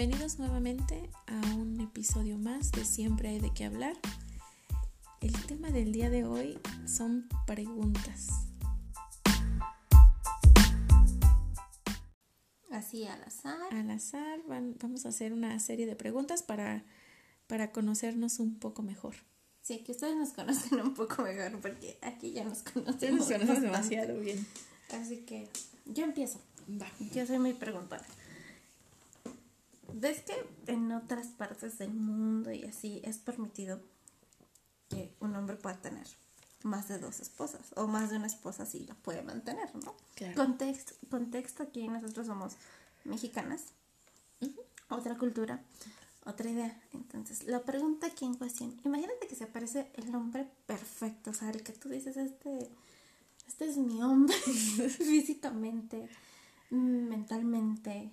Bienvenidos nuevamente a un episodio más de Siempre hay de qué hablar. El tema del día de hoy son preguntas. Así al azar. Al azar van- vamos a hacer una serie de preguntas para, para conocernos un poco mejor. Sí, que ustedes nos conocen un poco mejor porque aquí ya nos nos conocen bastante. demasiado bien. Así que yo empiezo. Va. Yo soy muy preguntona. ¿Ves que en otras partes del mundo y así es permitido que un hombre pueda tener más de dos esposas o más de una esposa si la puede mantener, ¿no? Claro. Contexto, contexto aquí nosotros somos mexicanas, otra cultura, otra idea. Entonces, la pregunta aquí en cuestión, imagínate que se aparece el hombre perfecto, o sea, el que tú dices, este, este es mi hombre físicamente, mentalmente,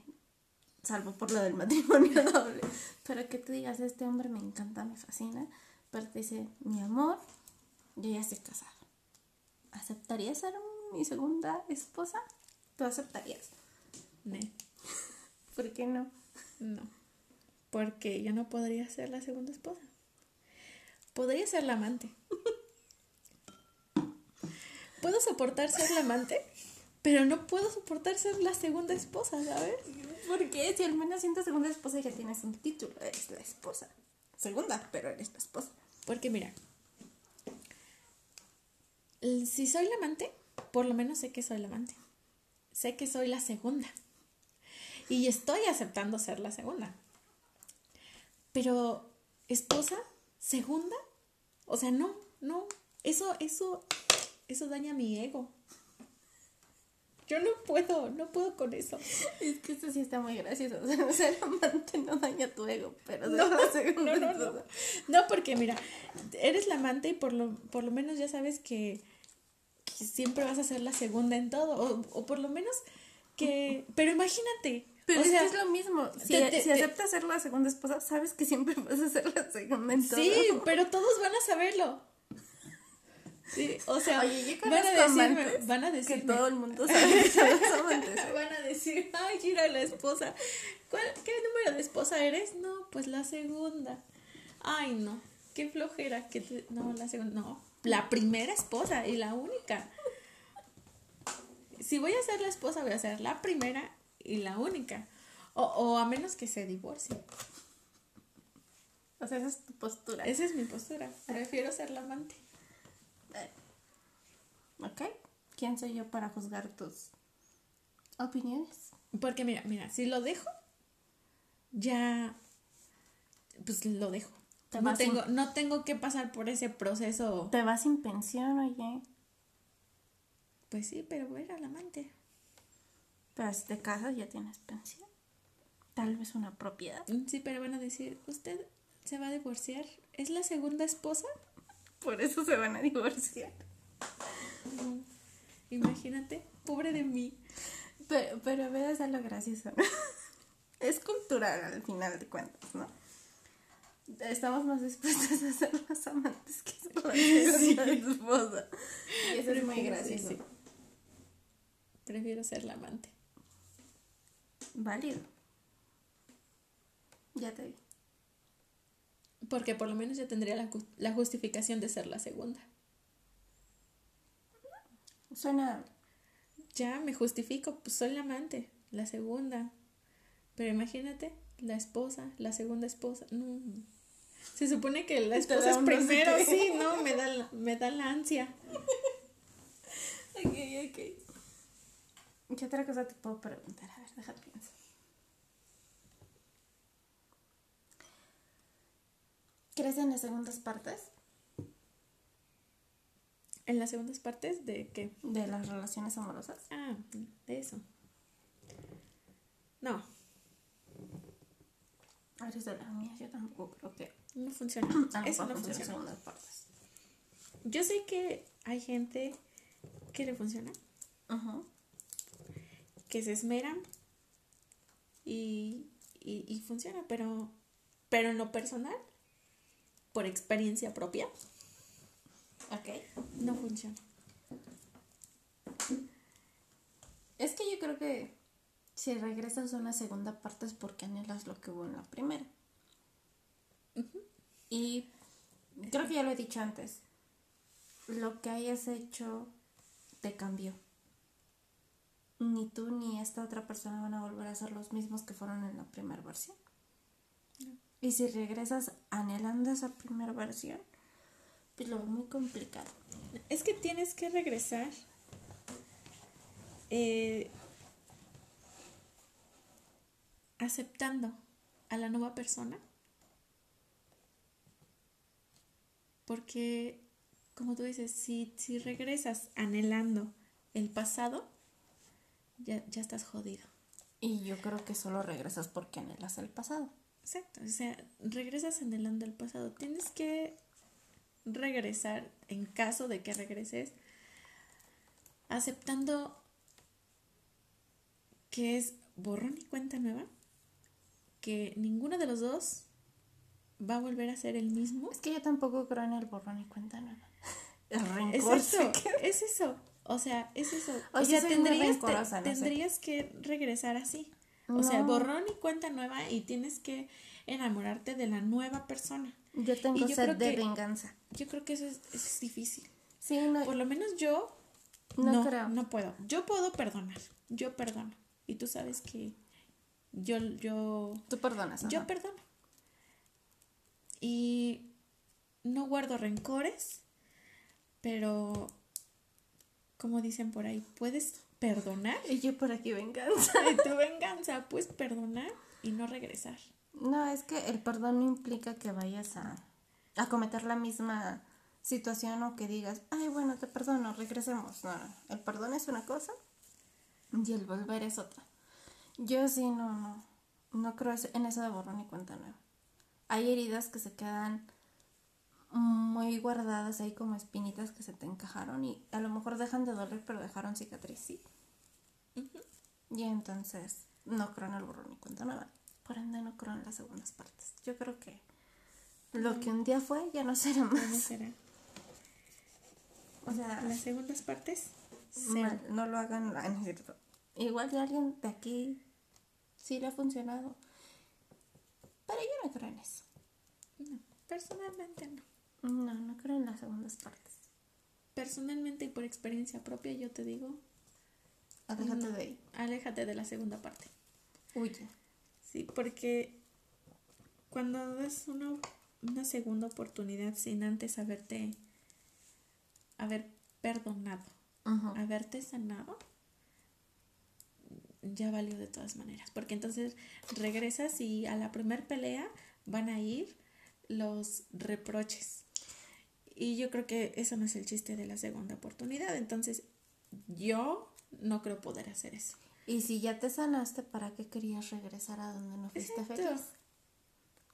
salvo por lo del matrimonio doble, pero que tú digas, este hombre me encanta, me fascina, pero te dice, mi amor, yo ya estoy casada. ¿Aceptarías ser mi segunda esposa? ¿Tú aceptarías? Ne, ¿Por qué no? No. Porque yo no podría ser la segunda esposa. Podría ser la amante. Puedo soportar ser la amante, pero no puedo soportar ser la segunda esposa, ¿sabes? Porque si al menos siendo segunda esposa ya tienes un título, eres la esposa. Segunda, pero eres la esposa. Porque mira, si soy la amante, por lo menos sé que soy la amante. Sé que soy la segunda. Y estoy aceptando ser la segunda. Pero, esposa, segunda, o sea, no, no, eso, eso, eso daña mi ego. Yo no puedo, no puedo con eso. Es que esto sí está muy gracioso. O sea, ser amante no daña tu ego, pero No, no, no, no. No, porque mira, eres la amante y por lo, por lo menos ya sabes que, que siempre vas a ser la segunda en todo. O, o por lo menos que. Pero imagínate. Pero o es que es lo mismo. Si, te- te- si te- aceptas ser la segunda esposa, sabes que siempre vas a ser la segunda en todo. sí, pero todos van a saberlo. Sí, o sea, Oye, yo van a decirme, van a que decirme, todo el mundo sabe que son los amantes. ¿eh? van a decir, ay, mira la esposa. ¿Cuál- ¿Qué número de esposa eres? No, pues la segunda. Ay, no, qué flojera. Que te- No, la segunda, no. La primera esposa y la única. Si voy a ser la esposa, voy a ser la primera y la única. O, o a menos que se divorcie. O sea, esa es tu postura. Esa es mi postura. Prefiero ser la amante. ¿Ok? ¿Quién soy yo para juzgar tus opiniones? Porque mira, mira, si lo dejo, ya, pues lo dejo. Te No sin- tengo, no tengo que pasar por ese proceso. Te vas sin pensión, oye. Pues sí, pero era la amante. Pero si te casas ya tienes pensión. Tal vez una propiedad. Mm, Sí, pero van a decir, ¿usted se va a divorciar? ¿Es la segunda esposa? Por eso se van a divorciar. Imagínate, pobre de mí. Pero, pero veas a lo gracioso. es cultural al final de cuentas, ¿no? Estamos más dispuestos a ser los amantes que ser esposa. Y eso es muy gracioso. sí. Prefiero ser la amante. Válido. Ya te vi. Porque por lo menos yo tendría la, la justificación de ser la segunda. Suena. Ya me justifico, pues soy la amante, la segunda. Pero imagínate, la esposa, la segunda esposa. No. Se supone que la esposa es no sé primero, qué. sí, no, me da, la, me da la ansia. Ok, ok. ¿Qué otra cosa te puedo preguntar? A ver, deja pienso. ¿Crees en las segundas partes En las segundas partes de qué? de las relaciones amorosas? Ah, de eso. No, Eres de las mías, yo tampoco creo que no funciona. a Eso no funciona. segundas partes. Yo sé que hay gente que le funciona, Ajá. que se esmeran y, y, y funciona, pero, pero en lo personal, por experiencia propia, Ok. no funciona. Es que yo creo que si regresas a una segunda parte es porque anhelas lo que hubo en la primera. Y creo que ya lo he dicho antes, lo que hayas hecho te cambió. Ni tú ni esta otra persona van a volver a ser los mismos que fueron en la primera versión. Y si regresas anhelando esa primera versión, pues lo veo muy complicado. Es que tienes que regresar. eh, aceptando a la nueva persona. Porque, como tú dices, si, si regresas anhelando el pasado, ya, ya estás jodido. Y yo creo que solo regresas porque anhelas el pasado. Exacto, o sea, regresas anhelando el pasado. Tienes que regresar, en caso de que regreses, aceptando que es borrón y cuenta nueva, que ninguno de los dos va a volver a ser el mismo. Es que yo tampoco creo en el borrón y cuenta nueva. El rencor. Exacto, queda. es eso. O sea, es eso. O sea, tendrías, te- sé. tendrías que regresar así. O sea, borrón y cuenta nueva y tienes que enamorarte de la nueva persona. Yo tengo yo sed de que- venganza. Yo creo que eso es, eso es difícil. Sí, no, Por lo menos yo No no, creo. no puedo. Yo puedo perdonar. Yo perdono. Y tú sabes que yo, yo, tú perdonas. yo perdono. Y no guardo rencores, pero como dicen por ahí, puedes perdonar. Y yo por aquí venganza. De tu venganza, puedes perdonar y no regresar. No, es que el perdón no implica que vayas a, a cometer la misma situación o que digas, ay, bueno, te perdono, regresemos. No, no. El perdón es una cosa y el volver es otra. Yo sí, no, no. No creo en eso de borrón y cuenta nueva. Hay heridas que se quedan muy guardadas ahí como espinitas que se te encajaron y a lo mejor dejan de doler, pero dejaron cicatriz, sí. Y entonces no creo en el borrón y cuenta nueva. Por ende no creo en las segundas partes. Yo creo que lo que un día fue ya no será ¿Cómo más. será? O sea, Las segundas partes, mal, no lo hagan. no. Igual de alguien de aquí sí le ha funcionado. Pero yo no creo en eso. No, personalmente no. No, no creo en las segundas partes. Personalmente y por experiencia propia, yo te digo, Aléjate No. de ahí. aléjate de la segunda parte. Huye. Sí, porque cuando das una, una segunda oportunidad sin antes haberte haber perdonado, haberte sanado, ya valió de todas maneras. Porque entonces regresas y a la primer pelea van a ir los reproches. Y yo creo que eso no es el chiste de la segunda oportunidad. Entonces, yo no creo poder hacer eso. Y si ya te sanaste, ¿para qué querías regresar a donde no fuiste Exacto. feliz?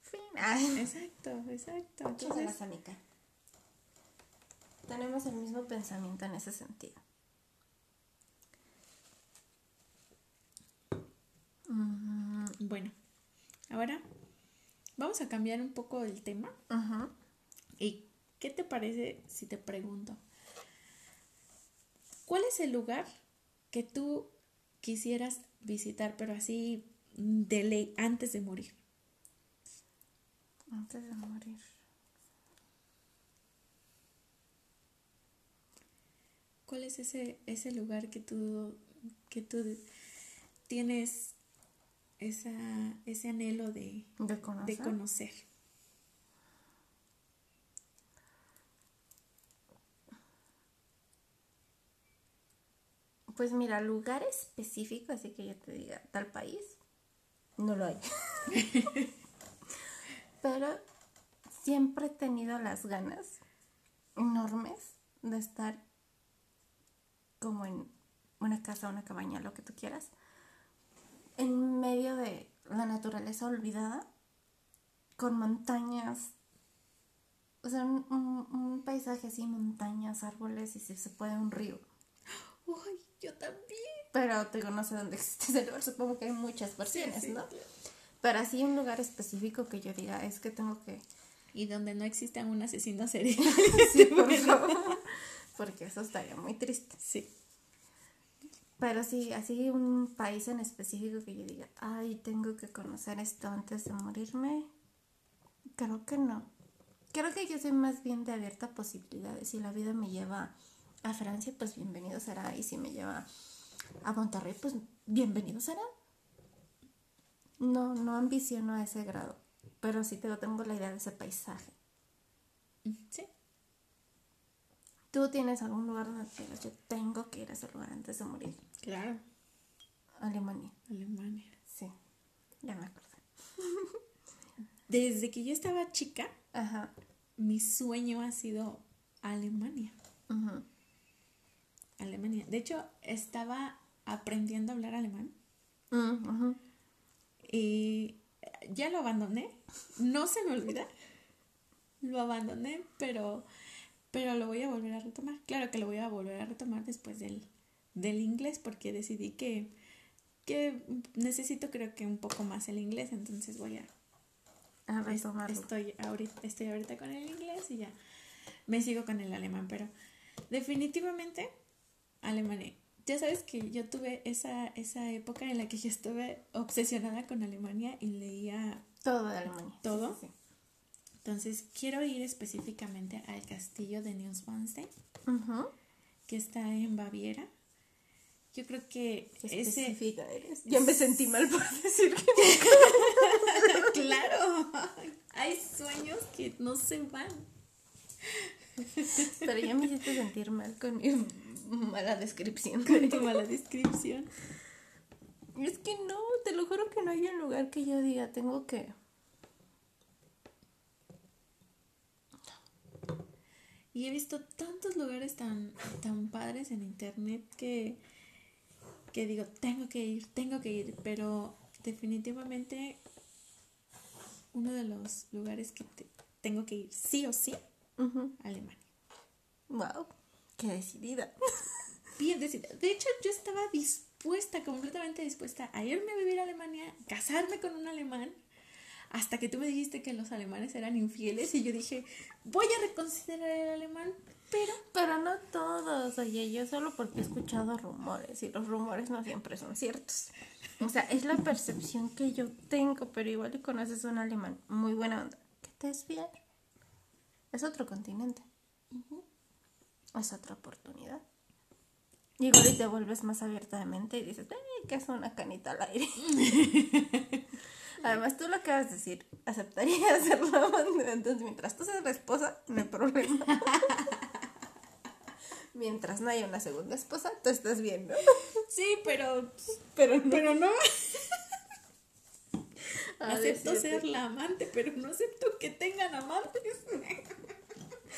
Fin. Ay. Exacto, exacto. Entonces, Anika. Tenemos el mismo pensamiento en ese sentido. Mm, bueno, ahora vamos a cambiar un poco el tema. ujú. ¿Y qué te parece si te pregunto? ¿Cuál es el lugar que tú quisieras visitar, pero así de ley, antes de morir? Antes de morir. ¿Cuál es ese, ese lugar que tú, que tú tienes esa, ese anhelo de, De conocer. de conocer? Pues mira, lugar específico, así que yo te diga tal país, no lo hay. Pero siempre he tenido las ganas enormes de estar como en una casa, una cabaña, lo que tú quieras, en medio de la naturaleza olvidada, con montañas, o sea, un, un- un paisaje así, montañas, árboles y si se puede un río. ¡Uy, yo también! Pero te digo, no sé dónde existe ese lugar, supongo que hay muchas versiones, sí, ¿no? claro. Pero así un lugar específico que yo diga, es que tengo que... Y donde no exista un asesino serial. Sí, por favor. Porque eso estaría muy triste. Sí. Pero sí, así un país en específico que yo diga, ay, tengo que conocer esto antes de morirme. Creo que no. Creo que yo soy más bien de abierta a posibilidades. Si la vida me lleva a Francia, pues bienvenido será. Y si me lleva a Monterrey, pues bienvenido será. No, no ambiciono a ese grado. Pero sí tengo, tengo la idea de ese paisaje. Sí. ¿Tú tienes algún lugar donde digas, yo tengo que ir a ese lugar antes de morir? Claro. Alemania. Alemania. Sí, ya me acordé. Desde que yo estaba chica, Ajá. mi sueño ha sido Alemania. Ujú. Alemania. De hecho, estaba aprendiendo a hablar alemán ujú. y ya lo abandoné. No se me olvida. Lo abandoné, pero, pero lo voy a volver a retomar. Claro que lo voy a volver a retomar después del, del inglés porque decidí que, que necesito creo que un poco más el inglés, entonces voy a, A retomarlo. Estoy ahorita, estoy ahorita con el inglés y ya me sigo con el alemán, pero definitivamente Alemania. Ya sabes que yo tuve esa, esa época en la que yo estuve obsesionada con Alemania y leía Todo de Alemania. ¿Todo? Sí, sí, Entonces, quiero ir específicamente al castillo de Neuschwanstein, que está en Baviera. Yo creo que Qué ese... eres. Ya me sentí mal por decir que... claro, hay sueños que no se van. Pero ya me hiciste sentir mal con mi mala descripción. Con tu mala descripción. Es que no, te lo juro que no hay un lugar que yo diga, tengo que... Y he visto tantos lugares tan, tan padres en internet que, que digo, tengo que ir, tengo que ir, pero definitivamente uno de los lugares que te- tengo que ir sí o sí, Alemania. Wow, qué decidida. Bien decidida. De hecho, yo estaba dispuesta, completamente dispuesta a irme a vivir a Alemania, casarme con un alemán, hasta que tú me dijiste que los alemanes eran infieles y yo dije, voy a reconsiderar el alemán, pero Pero no todos, oye, yo solo porque he escuchado rumores y los rumores no siempre son ciertos. O sea, es la percepción que yo tengo, pero igual conoces a un alemán muy buena onda. Que te es bien. Es otro continente. Es otra oportunidad. Y igual y te vuelves más abierta de mente y dices, "Ay, que es una canita al aire. Además, tú lo acabas de decir, aceptaría ser la amante. Entonces, mientras tú seas la esposa, no hay problema. Mientras no haya una segunda esposa, tú estás bien, ¿no? sí, pero Pero no. Pero no. Ah, acepto ser la amante, pero no acepto que tengan amantes.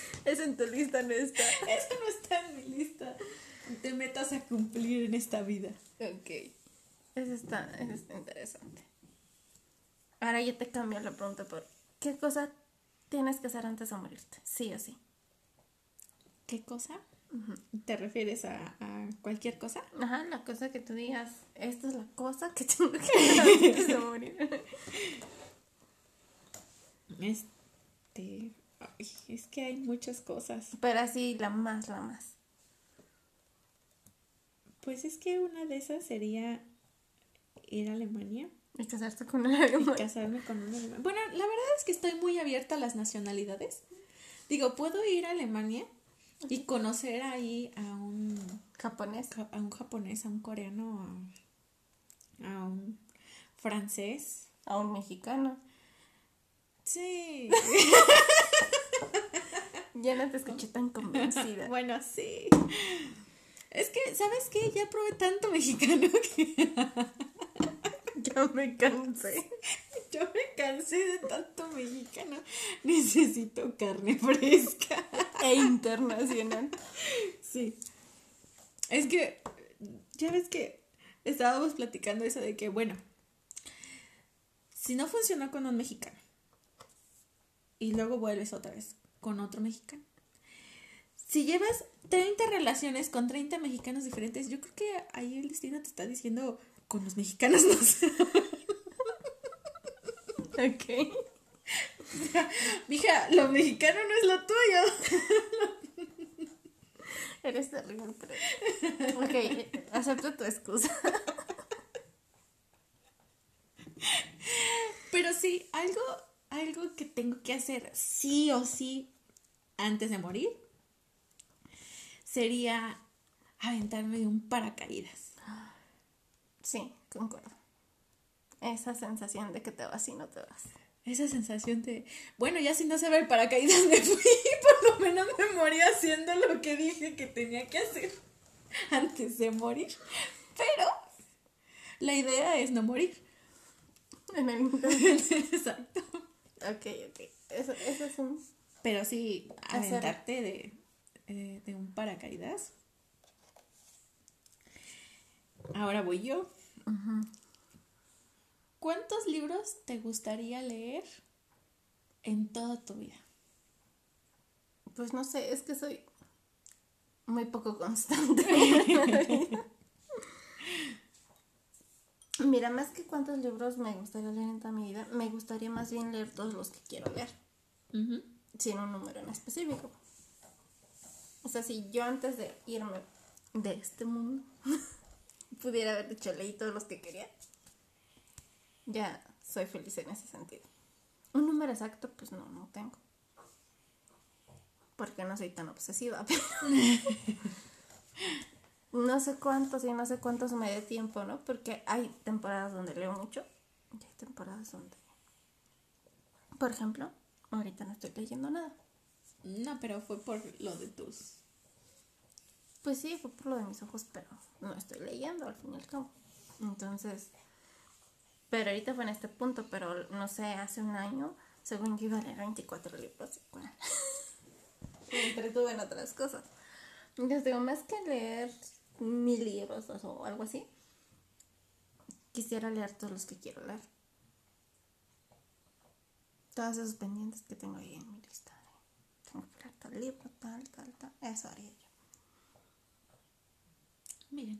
Eso en tu lista no está. Eso no está en mi lista. Te metas a cumplir en esta vida. Ok. Eso está, eso está interesante. Ahora yo te cambio la pregunta por ¿qué cosa tienes que hacer antes de morirte? Sí o sí. ¿Qué cosa? ¿Te refieres a, a cualquier cosa? Ajá, la cosa que tú digas, esta es la cosa que tengo que hacer antes de morir. Este. Ay, es que hay muchas cosas. Pero así, la más, la más. Pues es que una de esas sería ir a Alemania Y casarte con un y alemán. casarme con un alemán. Bueno, la verdad es que estoy muy abierta a las nacionalidades. Digo, puedo ir a Alemania y conocer ahí a un Japonés. ja- a un japonés, a un coreano, a, a un francés. A un mexicano. Sí. Ya no te escuché tan convencida. bueno, sí. Es que, ¿sabes qué? Ya probé tanto mexicano que ya me cansé. yo me cansé de tanto mexicano. Necesito carne fresca. E internacional. Sí. Es que, ya ves que estábamos platicando eso de que, bueno, si no funcionó con un mexicano y luego vuelves otra vez con otro mexicano. Si llevas 30 relaciones con 30 mexicanos diferentes, yo creo que ahí el destino te está diciendo, con los mexicanos no sé. Ok. Mija, lo mexicano no es lo tuyo. Eres terrible, pero. Ok, acepto tu excusa. Pero sí, algo, algo que tengo que hacer sí o sí antes de morir sería aventarme de un paracaídas. Sí, concuerdo. Esa sensación de que te vas y no te vas. Esa sensación de, bueno, ya si no se ve el paracaídas me fui, por lo menos me morí haciendo lo que dije que tenía que hacer antes de morir. Pero la idea es no morir. En el Exacto. Ok, ok. Eso, eso es un. Pero sí, aventarte de, eh, de un paracaídas. Ahora voy yo. ¿Cuántos libros te gustaría leer en toda tu vida? Pues no sé, es que soy muy poco constante. Mira, más que cuántos libros me gustaría leer en toda mi vida, me gustaría más bien leer todos los que quiero leer, sin un número en específico. O sea, si yo antes de irme de este mundo pudiera haber dicho leí todos los que quería, ya soy feliz en ese sentido. Un número exacto, pues no, no tengo. Porque no soy tan obsesiva. no sé cuántos y no sé cuántos me dé tiempo, ¿no? Porque hay temporadas donde leo mucho y hay temporadas donde, por ejemplo, ahorita no estoy leyendo nada. No, pero fue por lo de tus... Pues sí, fue por lo de mis ojos, pero no estoy leyendo al fin y al cabo. Entonces, pero ahorita fue en este punto, pero no sé, hace un año, según yo iba a leer 24 libros. y bueno, me entretuve en otras cosas. Entonces digo, más que leer mil libros o algo así, quisiera leer todos los que quiero leer. Todos esos pendientes que tengo ahí en mi lista. de, Tengo que leer tal libro, tal, tal, tal. Eso haría yo. Bien.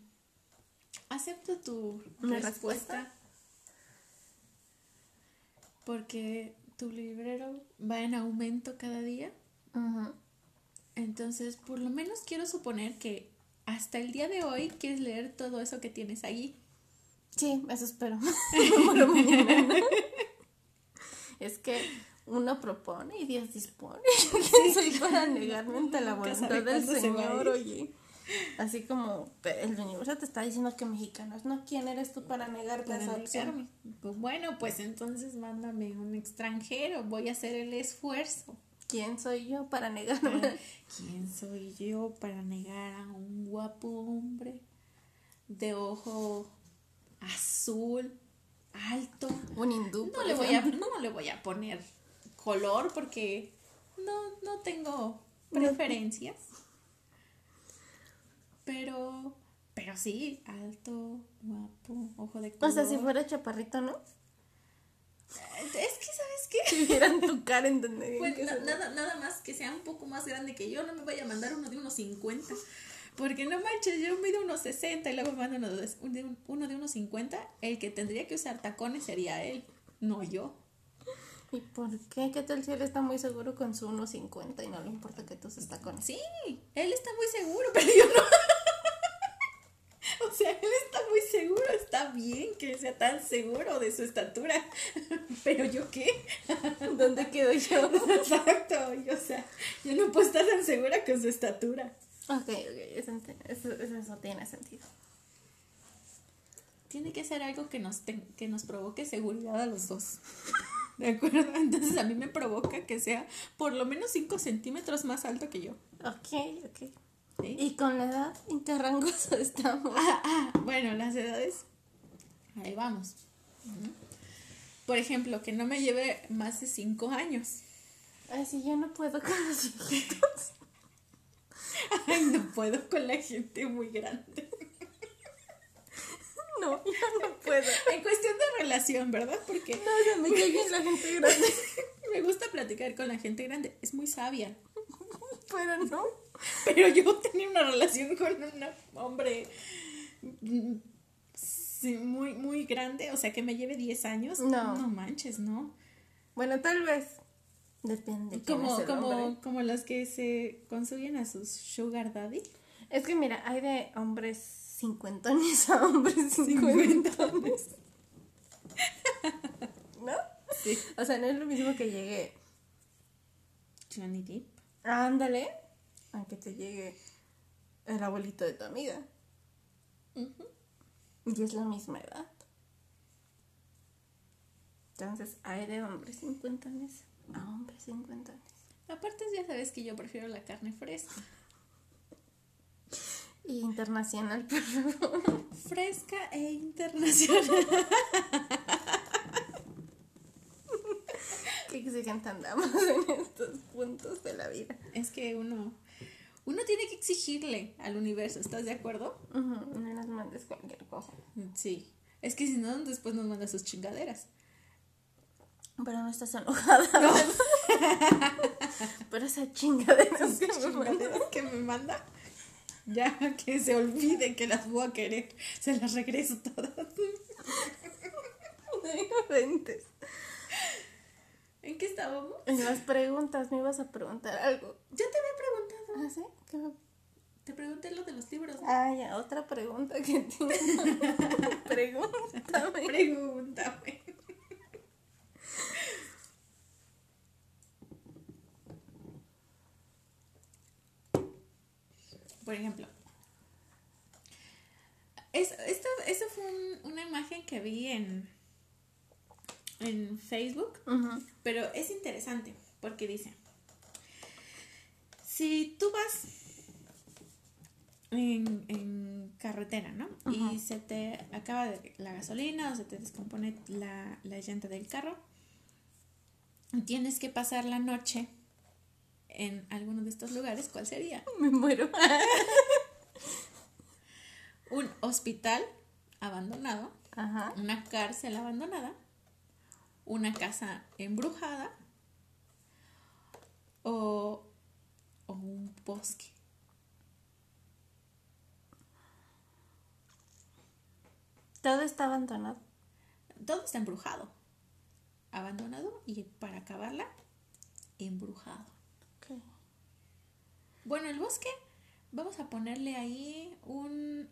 Acepto tu ¿Mi respuesta. respuesta? Porque tu librero va en aumento cada día. Ujú. Entonces, por lo menos quiero suponer que hasta el día de hoy quieres leer todo eso que tienes allí. Sí, eso espero. Es que uno propone y Dios dispone. ¿Quién soy para negarme ante la voluntad del se Señor, ir. oye? Así como el universo te está diciendo que mexicanos, ¿no? ¿Quién eres tú para negarte Para esa opción? Pues bueno, pues entonces mándame un extranjero. Voy a hacer el esfuerzo. ¿Quién soy yo para negarme? ¿Quién soy yo para negar a un guapo hombre de ojo azul, alto? Un hindú. No le voy a, no le voy a poner color porque no, no tengo preferencias. Pero, pero sí, alto, guapo, ojo de O color. sea, si fuera chaparrito, ¿no? Es que, ¿sabes qué? Si vieran tu cara, entenderían Pues nada, nada más que sea un poco más grande que yo, no me vaya a mandar uno de unos 50. Porque no manches, yo mido unos 60 y luego me manda uno de, un- de un- uno de unos 50. El que tendría que usar tacones sería él, no yo. ¿Y por qué? ¿Qué tal si él está muy seguro con su 1.50 y no le importa que tú se tacones? Sí, él está muy seguro, pero yo no. O sea, él está muy seguro, está bien que sea tan seguro de su estatura. Pero yo qué? ¿Dónde quedo yo? Exacto, y, o sea, yo no puedo estar tan segura con su estatura. Ok, ok, eso, eso, eso, tiene sentido. Tiene que ser algo que nos, ten- que nos provoque seguridad a los dos. ¿De acuerdo? Entonces a mí me provoca que sea por lo menos 5 centímetros más alto que yo. Ok, ok. ¿sí? ¿Y con la edad en qué rango estamos? Ah, ah, bueno, las edades. Ahí vamos. Por ejemplo, que no me lleve más de 5 años. Ay, si yo no puedo con los viejitos. Ay, no puedo con la gente muy grande. No, yo no puedo. En cuestión de relación, ¿verdad? Porque No, o sea, me bien la gente grande. me gusta platicar con la gente grande. Es muy sabia. Pero no. Pero yo tenía una relación con un hombre mm, sí, muy, muy grande, o sea, que me lleve 10 años. No. No manches, ¿no? Bueno, tal vez. Depende. Como, como, como las que se consiguen a sus sugar daddy. Es que mira, hay de hombres cincuentones a hombres cincuentones. ¿No? Sí. O sea, no es lo mismo que llegue. Johnny Depp. Ándale. Aunque te llegue el abuelito de tu amiga. Y es la misma edad. Entonces, hay de hombres cincuentones a hombres cincuentones. Aparte, ya sabes que yo prefiero la carne fresca. Y internacional, por favor. Fresca e internacional. Qué exigente andamos en estos puntos de la vida. Es que uno, uno tiene que exigirle al universo, ¿estás de acuerdo? No nos mandes cualquier cosa. Sí. Es que si no, después nos manda sus chingaderas. Pero no estás enojada. Pero esa chingadera Sus que que me manda. Ya que se olvide que las voy a querer. Se las regreso todas. ¿En qué estábamos? En las preguntas me ibas a preguntar algo. Ya te había preguntado. ¿Ah, sí? ¿Qué me- Te pregunté lo de los libros. ¿no? Ah, ya, otra pregunta que tengo. Pregúntame. Pregúntame. Por ejemplo, es, esto, esto fue un- una imagen que vi en, en Facebook, pero es interesante porque dice, si tú vas en, en carretera, ¿no? Y se te acaba de- la gasolina o se te descompone la, la llanta del carro, tienes que pasar la noche en alguno de estos lugares, ¿cuál sería? Me muero. Un hospital abandonado, Ajá. una cárcel abandonada, una casa embrujada o, o un bosque. Todo está abandonado. Todo está embrujado. Abandonado y para acabarla, embrujado. Ok. Bueno, el bosque, vamos a ponerle ahí un...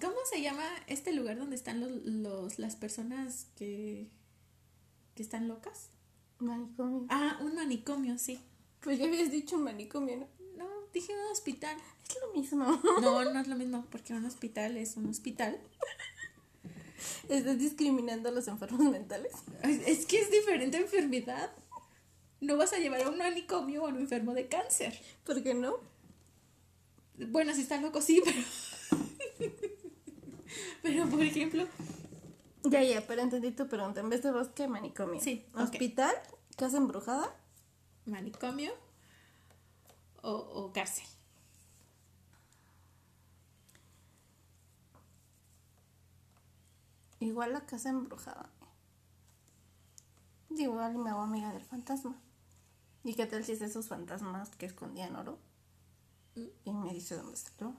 ¿Cómo se llama este lugar donde están los, los- las personas que, que están locas? Manicomio. Ah, un manicomio, sí. Pues ya habías dicho manicomio, ¿no? Dije un hospital. Es lo mismo. No, no es lo mismo, porque un hospital es un hospital. Estás discriminando a los enfermos mentales. Es que es diferente enfermedad. No vas a llevar a un manicomio o a un enfermo de cáncer. ¿Por qué no? Bueno, si está loco, sí, pero. pero, por ejemplo, Ya, ya, pero entendí tu pregunta. En vez de bosque, manicomio. Sí. Hospital, casa embrujada. manicomio o, o cárcel. Igual la casa embrujada. Igual me hago amiga del fantasma. ¿Y qué tal si es esos fantasmas que escondían oro? Y me dice dónde está el.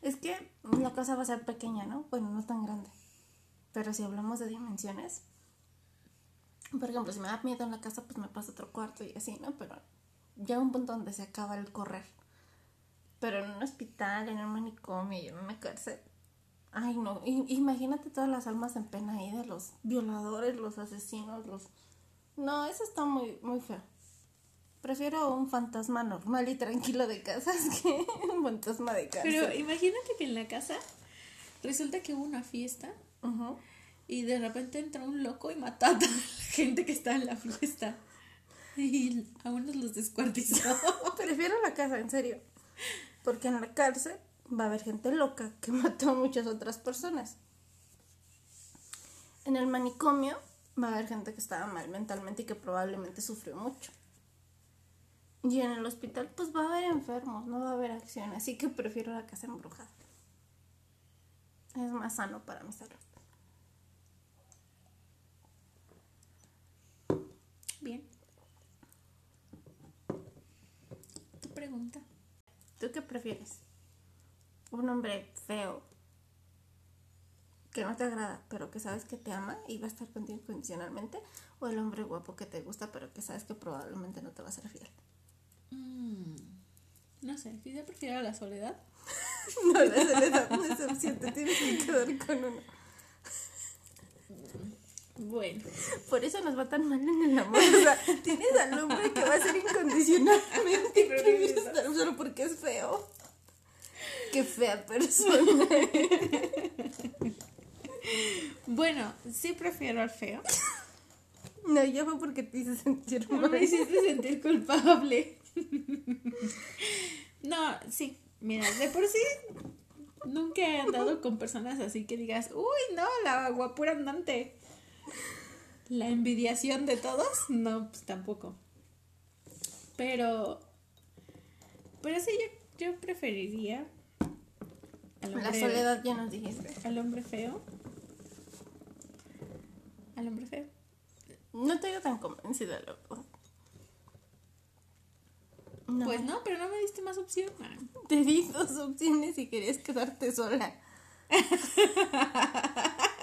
Es que la casa va a ser pequeña, ¿no? Bueno, no tan grande. Pero si hablamos de dimensiones, por ejemplo, si me da miedo en la casa, pues me paso a otro cuarto y así, ¿no? Pero llega un punto donde se acaba el correr. Pero en un hospital, en un manicomio y en una cárcel. Ay, no. i- Imagínate todas las almas en pena ahí de los violadores, los asesinos, los... No, eso está muy, muy feo. Prefiero un fantasma normal y tranquilo de casas que un fantasma de cárcel. Pero imagínate que en la casa resulta que hubo una fiesta Ujú. y de repente entró un loco y mató a toda la gente que estaba en la fiesta. Y a unos los descuartizó. Prefiero la casa, en serio. Porque en la cárcel va a haber gente loca que mató a muchas otras personas. En el manicomio va a haber gente que estaba mal mentalmente y que probablemente sufrió mucho. Y en el hospital pues va a haber enfermos, no va a haber acción. Así que prefiero la casa embrujada. Es más sano para mi salud. Bien. Tu pregunta. ¿Tú qué prefieres? ¿Un hombre feo que no te agrada, pero que sabes que te ama y va a estar contigo incondicionalmente, o el hombre guapo que te gusta, pero que sabes que probablemente no te va a ser fiel. Mm, no sé, yo prefiero la soledad. no, la soledad no es opción, te tienes que quedar con uno. Bueno. Por eso nos va tan mal en el amor. O sea, tienes al hombre que va a ser incondicionalmente pero solo porque es feo. Qué fea persona. bueno, sí prefiero al feo. No, ya fue porque te hice sentir mal. Me hiciste sentir culpable. no, sí. Mira, de por sí nunca he andado con personas así que digas, uy, no, la guapura andante. La envidiación de todos, no, pues tampoco. Pero, pero sí, yo, yo preferiría. la soledad ya nos dijiste. Al hombre feo. Al hombre feo. No estoy tan convencida, loco. Pues no, pero no me diste más opciones. Te di dos opciones y querías quedarte sola.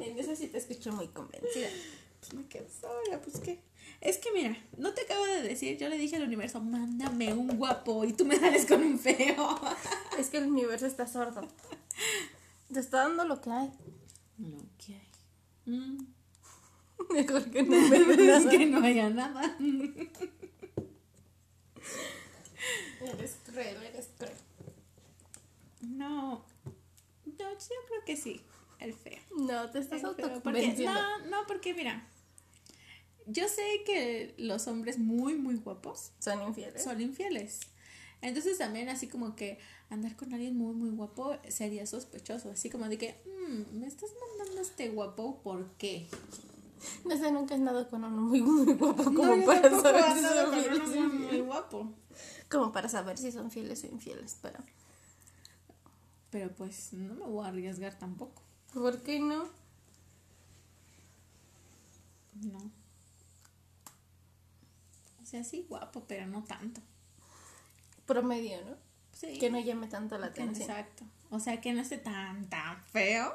en eso sí te escucho muy convencida. Pues me quedo sola, pues qué. Es que mira, no te acabo de decir, yo le dije al universo, mándame un guapo y tú me sales con un feo. es que el universo está sordo. Te está dando lo que hay. Lo que hay. Mm. Mejor que no me Es que no haya nada. eres cruel, eres cruel. No. Yo, yo creo que sí el feo. No, te estás autoconvenciendo. No, no, porque mira, yo sé que los hombres muy, muy guapos son infieles. Son infieles. Entonces también así como que andar con alguien muy, muy guapo sería sospechoso. Así como de que, mmm, me estás mandando este guapo, ¿por qué? No sé, nunca he andado con uno muy, muy guapo como para saber si son fieles. Muy, muy guapo. Como para saber si son fieles o infieles, pero... Pero pues no me voy a arriesgar tampoco. ¿Por qué no? No. O sea, sí, guapo, pero no tanto. Promedio, ¿no? Sí. Que no llame tanto la atención. Exacto. O sea, que no esté tan, tan feo.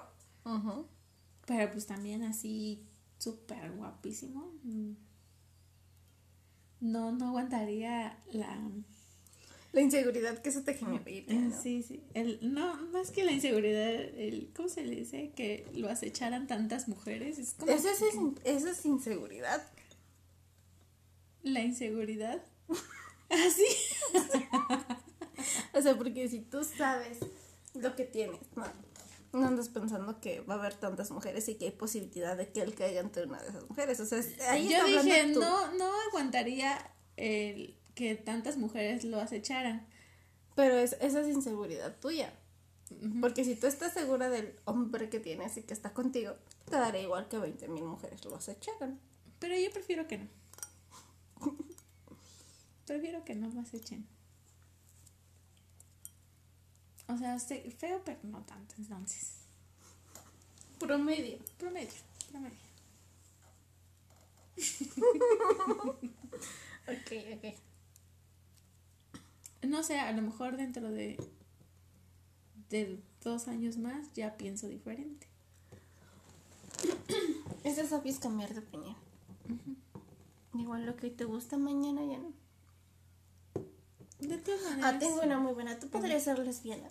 Pero pues también así, súper guapísimo. Mm. No, no aguantaría la la inseguridad que eso te genera. ¿no? Sí, sí. El, no, más que la inseguridad, el, ¿cómo se le dice? Que lo acecharan tantas mujeres. Es como eso, es, eso es inseguridad. La inseguridad. Así. o sea, porque si tú sabes lo que tienes, no, no andas pensando que va a haber tantas mujeres y que hay posibilidad de que él caiga entre una de esas mujeres. O sea, ahí Yo dije, no, no aguantaría el que tantas mujeres lo acecharan. Pero es, esa es inseguridad tuya. Porque si tú estás segura del hombre que tienes y que está contigo, te dará igual que 20 mil mujeres lo acecharan. Pero yo prefiero que no. prefiero que no lo acechen. O sea, feo, pero no tanto, entonces. Promedio. Promedio, promedio. ok, ok no sé, a lo mejor dentro de, de dos años más ya pienso diferente. Es es cambiar de opinión. Igual lo que te gusta mañana ya no. De todas ah, maneras. Ah, tengo una muy buena. ¿Tú podrías ser lesbiana?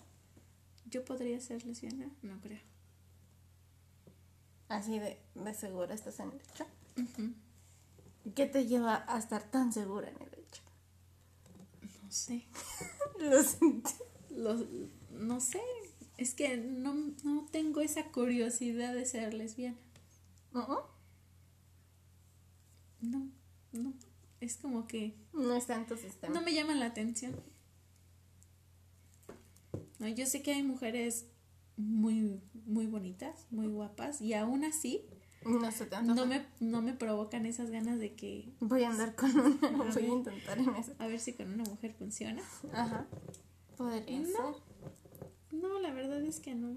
¿Yo podría ser lesbiana? No creo. Así de, de segura estás en el hecho. ¿Qué te lleva a estar tan segura en el hecho? Sé. Lo no sé. Es que no, no, tengo esa curiosidad de ser lesbiana. ¿No? No, no. Es como que. No sistema. No me llama la atención. No, yo sé que hay mujeres muy, muy bonitas, muy guapas, y aún así no, me, no me provocan esas ganas de que... Voy a andar con una, voy a intentar en eso. A ver si con una mujer funciona. Ajá. Podría no, ser. No, la verdad es que no.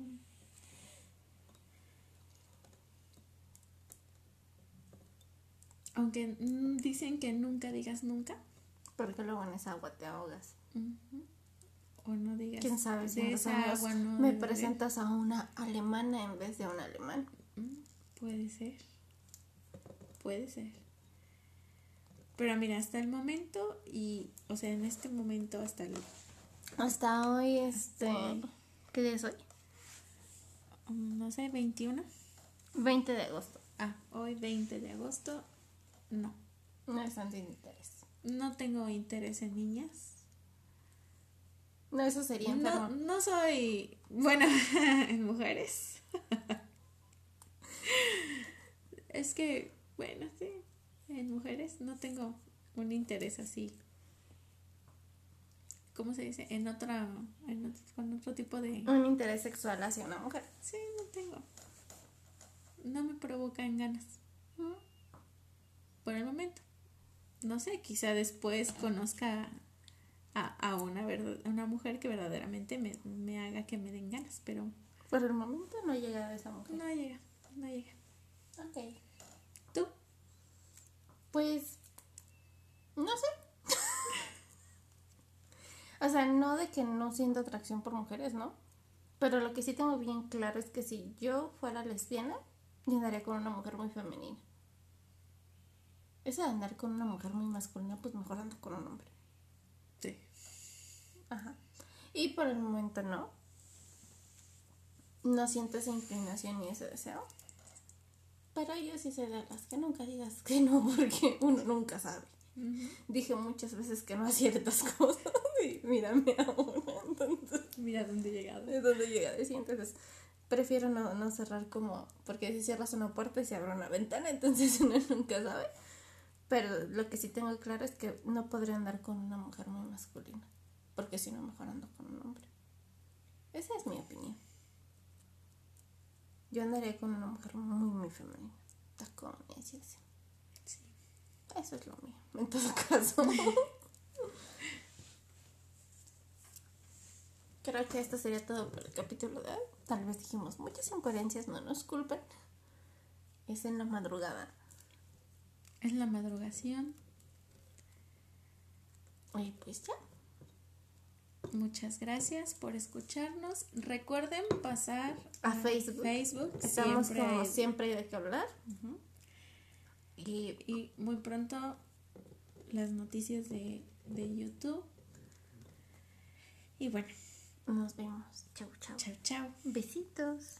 Aunque dicen que nunca digas nunca. Porque luego en esa agua te ahogas. O no digas. ¿Quién sabe si en esa años agua no me presentas a una alemana en vez de a un alemán? Puede ser. Puede ser. Pero mira, hasta el momento y, o sea, en este momento hasta el, Hasta hoy, este... ¿Qué día es hoy? mm, no sé, 21. 20 de agosto. Ah, hoy 20 de agosto. No. No es tanto interés. No tengo interés en niñas. No, eso sería No, no soy bueno en mujeres. es que, bueno, sí, en mujeres no tengo un interés así. ¿Cómo se dice? En otra, en otro, con otro tipo de... Un interés sexual hacia una mujer. Sí, no tengo. No me provocan ganas. Por el momento. No sé, quizá después conozca a, a una, verdad, a una mujer que verdaderamente me, me haga que me den ganas, pero Por el momento no llega esa mujer. no llega, no llega. Ok. ¿Tú? Pues. No sé. o sea, no de que no siento atracción por mujeres, ¿no? Pero lo que sí tengo bien claro es que si yo fuera lesbiana, yo andaría con una mujer muy femenina. Eso de andar con una mujer muy masculina, pues mejor ando con un hombre. Sí. Ajá. Y por el momento no. No siento esa inclinación ni ese deseo. Pero yo sí soy de las que nunca digas que no, porque uno nunca sabe. Dije muchas veces que no a ciertas cosas y mírame ahora. Entonces, Mira dónde he llegado. es donde llega a decir. Entonces, prefiero no, no cerrar como. Porque si cierras una puerta y se abre una ventana, entonces uno nunca sabe. Pero lo que sí tengo claro es que no podría andar con una mujer muy masculina. Porque si no, mejor ando con un hombre. Esa es mi opinión. Yo andaría con una mujer muy, muy femenina. Tacones y así. Sí. Eso es lo mío, en todo caso. Creo que esto sería todo por el capítulo de hoy. Tal vez dijimos muchas incoherencias, no nos culpen. Es en la madrugada. Es la madrugación. Y pues ya. Muchas gracias por escucharnos. Recuerden pasar A Facebook. Facebook. Estamos siempre como hay- siempre hay de qué hablar. Y Y muy pronto las noticias de, de YouTube. Y bueno, nos vemos. Chau, chau. chao, chao. Besitos.